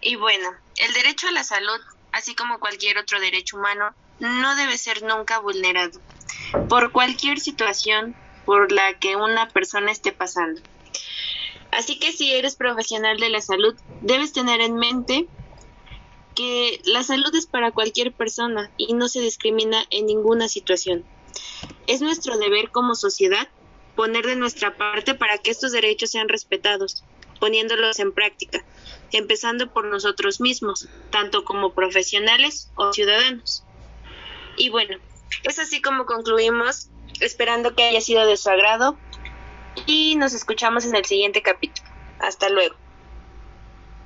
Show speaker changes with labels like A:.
A: Y bueno, el derecho a la salud, así como cualquier otro derecho humano, no debe ser nunca vulnerado por cualquier situación por la que una persona esté pasando. Así que si eres profesional de la salud, debes tener en mente que la salud es para cualquier persona y no se discrimina en ninguna situación. Es nuestro deber como sociedad poner de nuestra parte para que estos derechos sean respetados, poniéndolos en práctica, empezando por nosotros mismos, tanto como profesionales o ciudadanos. Y bueno, es así como concluimos, esperando que haya sido de su agrado y nos escuchamos en el siguiente capítulo. Hasta luego.